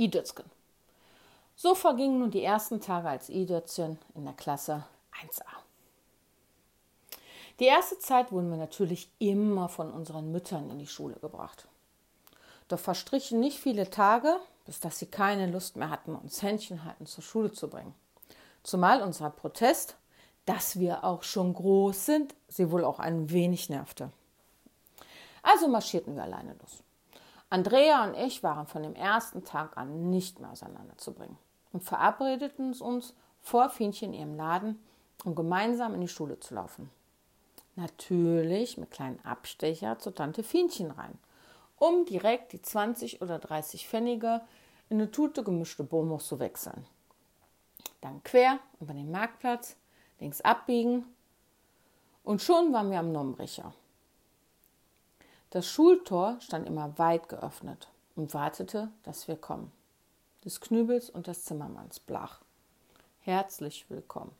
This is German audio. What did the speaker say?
Idötzken. So vergingen nun die ersten Tage als Idötzchen in der Klasse 1a. Die erste Zeit wurden wir natürlich immer von unseren Müttern in die Schule gebracht. Doch verstrichen nicht viele Tage, bis dass sie keine Lust mehr hatten, uns Händchen halten zur Schule zu bringen. Zumal unser Protest, dass wir auch schon groß sind, sie wohl auch ein wenig nervte. Also marschierten wir alleine los. Andrea und ich waren von dem ersten Tag an nicht mehr auseinanderzubringen und verabredeten uns vor Fienchen in ihrem Laden, um gemeinsam in die Schule zu laufen. Natürlich mit kleinen Abstecher zu Tante Fienchen rein, um direkt die 20 oder 30 Pfennige in eine Tute gemischte Bonbons zu wechseln. Dann quer über den Marktplatz, links abbiegen und schon waren wir am Nombricher. Das Schultor stand immer weit geöffnet und wartete, dass wir kommen. Des Knübels und des Zimmermanns blach. Herzlich willkommen.